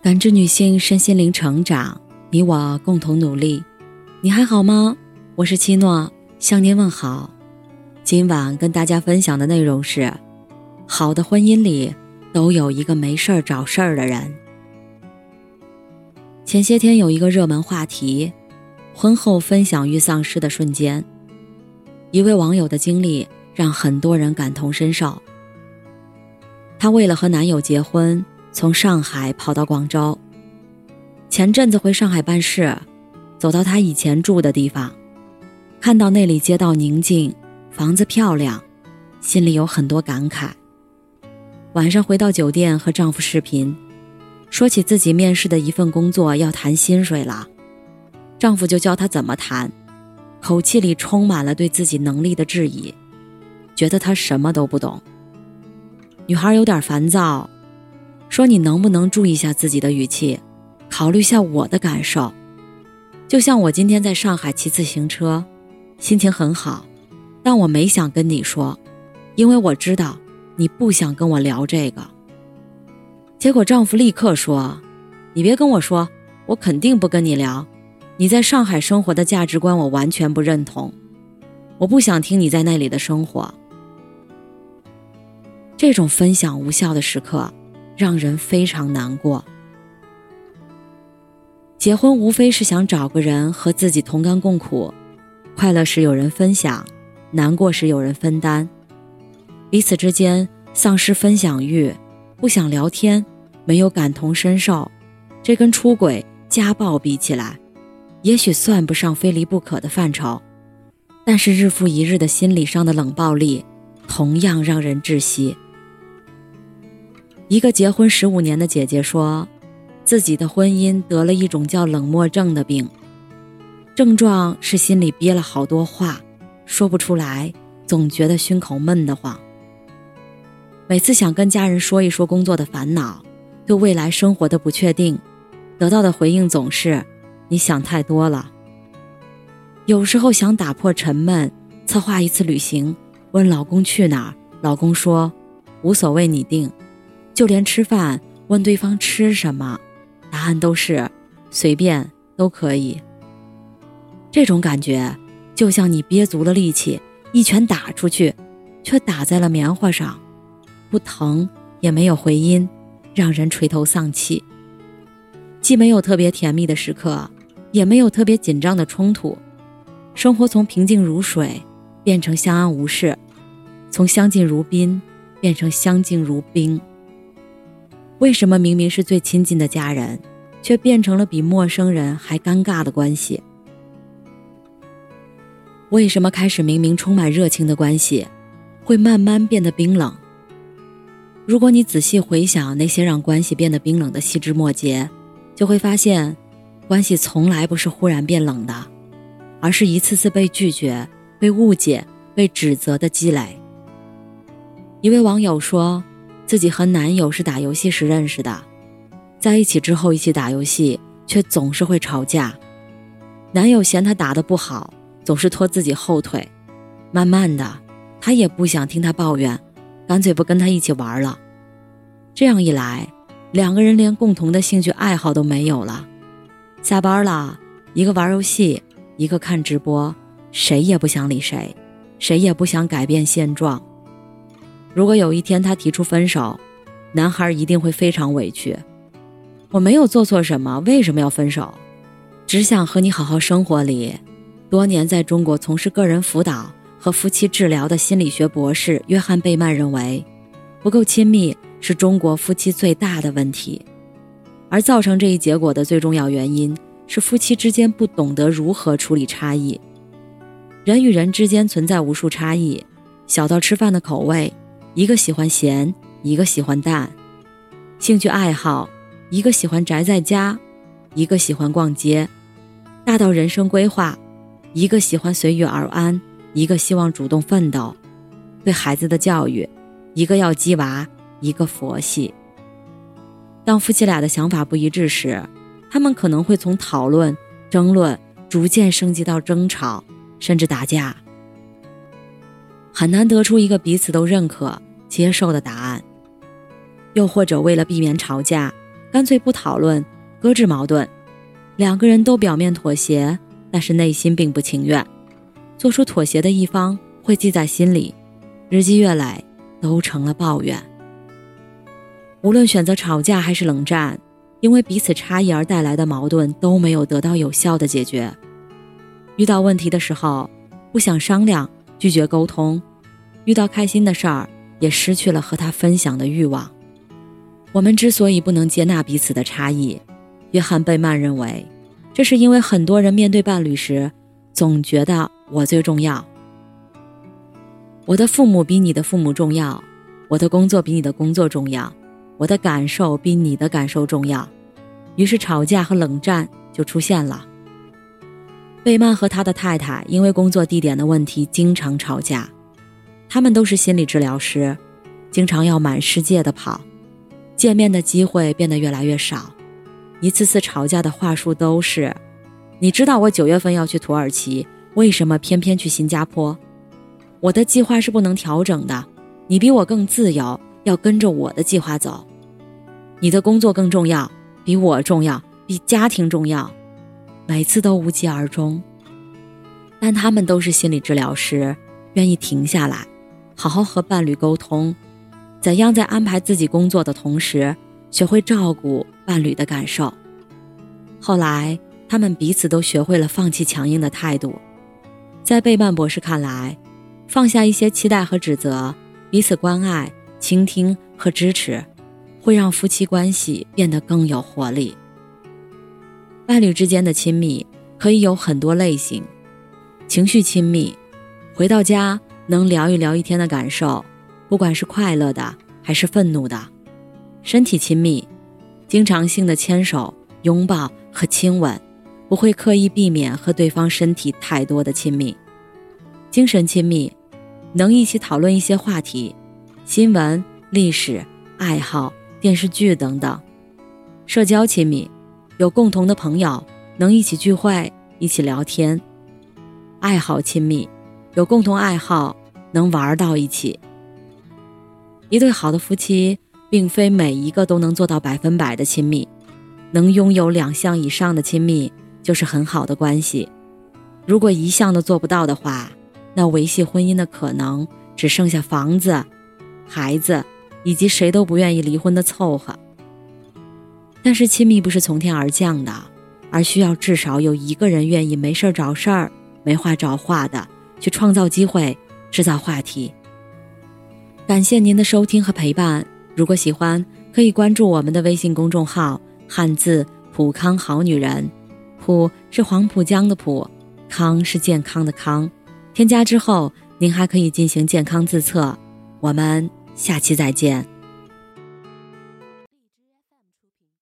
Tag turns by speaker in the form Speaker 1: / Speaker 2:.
Speaker 1: 感知女性身心灵成长，你我共同努力。你还好吗？我是七诺，向您问好。今晚跟大家分享的内容是：好的婚姻里都有一个没事儿找事儿的人。前些天有一个热门话题：婚后分享欲丧失的瞬间。一位网友的经历让很多人感同身受。她为了和男友结婚。从上海跑到广州。前阵子回上海办事，走到他以前住的地方，看到那里街道宁静，房子漂亮，心里有很多感慨。晚上回到酒店和丈夫视频，说起自己面试的一份工作要谈薪水了，丈夫就教她怎么谈，口气里充满了对自己能力的质疑，觉得她什么都不懂。女孩有点烦躁。说你能不能注意一下自己的语气，考虑一下我的感受。就像我今天在上海骑自行车，心情很好，但我没想跟你说，因为我知道你不想跟我聊这个。结果丈夫立刻说：“你别跟我说，我肯定不跟你聊。你在上海生活的价值观我完全不认同，我不想听你在那里的生活。”这种分享无效的时刻。让人非常难过。结婚无非是想找个人和自己同甘共苦，快乐时有人分享，难过时有人分担，彼此之间丧失分享欲，不想聊天，没有感同身受，这跟出轨、家暴比起来，也许算不上非离不可的范畴，但是日复一日的心理上的冷暴力，同样让人窒息。一个结婚十五年的姐姐说，自己的婚姻得了一种叫冷漠症的病，症状是心里憋了好多话，说不出来，总觉得胸口闷得慌。每次想跟家人说一说工作的烦恼，对未来生活的不确定，得到的回应总是“你想太多了”。有时候想打破沉闷，策划一次旅行，问老公去哪儿，老公说无所谓，你定。就连吃饭问对方吃什么，答案都是随便都可以。这种感觉就像你憋足了力气，一拳打出去，却打在了棉花上，不疼也没有回音，让人垂头丧气。既没有特别甜蜜的时刻，也没有特别紧张的冲突，生活从平静如水变成相安无事，从相敬如宾变成相敬如冰。为什么明明是最亲近的家人，却变成了比陌生人还尴尬的关系？为什么开始明明充满热情的关系，会慢慢变得冰冷？如果你仔细回想那些让关系变得冰冷的细枝末节，就会发现，关系从来不是忽然变冷的，而是一次次被拒绝、被误解、被指责的积累。一位网友说。自己和男友是打游戏时认识的，在一起之后一起打游戏，却总是会吵架。男友嫌她打得不好，总是拖自己后腿。慢慢的，他也不想听她抱怨，干脆不跟她一起玩了。这样一来，两个人连共同的兴趣爱好都没有了。下班了，一个玩游戏，一个看直播，谁也不想理谁，谁也不想改变现状。如果有一天他提出分手，男孩一定会非常委屈。我没有做错什么，为什么要分手？只想和你好好生活里。多年在中国从事个人辅导和夫妻治疗的心理学博士约翰贝曼认为，不够亲密是中国夫妻最大的问题，而造成这一结果的最重要原因是夫妻之间不懂得如何处理差异。人与人之间存在无数差异，小到吃饭的口味。一个喜欢咸，一个喜欢淡；兴趣爱好，一个喜欢宅在家，一个喜欢逛街；大到人生规划，一个喜欢随遇而安，一个希望主动奋斗；对孩子的教育，一个要鸡娃，一个佛系。当夫妻俩的想法不一致时，他们可能会从讨论、争论逐渐升级到争吵，甚至打架，很难得出一个彼此都认可。接受的答案，又或者为了避免吵架，干脆不讨论，搁置矛盾。两个人都表面妥协，但是内心并不情愿。做出妥协的一方会记在心里，日积月累，都成了抱怨。无论选择吵架还是冷战，因为彼此差异而带来的矛盾都没有得到有效的解决。遇到问题的时候，不想商量，拒绝沟通；遇到开心的事儿，也失去了和他分享的欲望。我们之所以不能接纳彼此的差异，约翰贝曼认为，这是因为很多人面对伴侣时，总觉得我最重要，我的父母比你的父母重要，我的工作比你的工作重要，我的感受比你的感受重要，于是吵架和冷战就出现了。贝曼和他的太太因为工作地点的问题经常吵架，他们都是心理治疗师，经常要满世界的跑。见面的机会变得越来越少，一次次吵架的话术都是：“你知道我九月份要去土耳其，为什么偏偏去新加坡？我的计划是不能调整的，你比我更自由，要跟着我的计划走。你的工作更重要，比我重要，比家庭重要。”每次都无疾而终。但他们都是心理治疗师，愿意停下来，好好和伴侣沟通。怎样在安排自己工作的同时，学会照顾伴侣的感受？后来，他们彼此都学会了放弃强硬的态度。在贝曼博士看来，放下一些期待和指责，彼此关爱、倾听和支持，会让夫妻关系变得更有活力。伴侣之间的亲密可以有很多类型：情绪亲密，回到家能聊一聊一天的感受。不管是快乐的还是愤怒的，身体亲密，经常性的牵手、拥抱和亲吻，不会刻意避免和对方身体太多的亲密；精神亲密，能一起讨论一些话题，新闻、历史、爱好、电视剧等等；社交亲密，有共同的朋友，能一起聚会、一起聊天；爱好亲密，有共同爱好，能玩到一起。一对好的夫妻，并非每一个都能做到百分百的亲密，能拥有两项以上的亲密就是很好的关系。如果一项都做不到的话，那维系婚姻的可能只剩下房子、孩子，以及谁都不愿意离婚的凑合。但是亲密不是从天而降的，而需要至少有一个人愿意没事儿找事儿、没话找话的去创造机会、制造话题。感谢您的收听和陪伴。如果喜欢，可以关注我们的微信公众号“汉字普康好女人”，普是黄浦江的浦，康是健康的康。添加之后，您还可以进行健康自测。我们下期再见。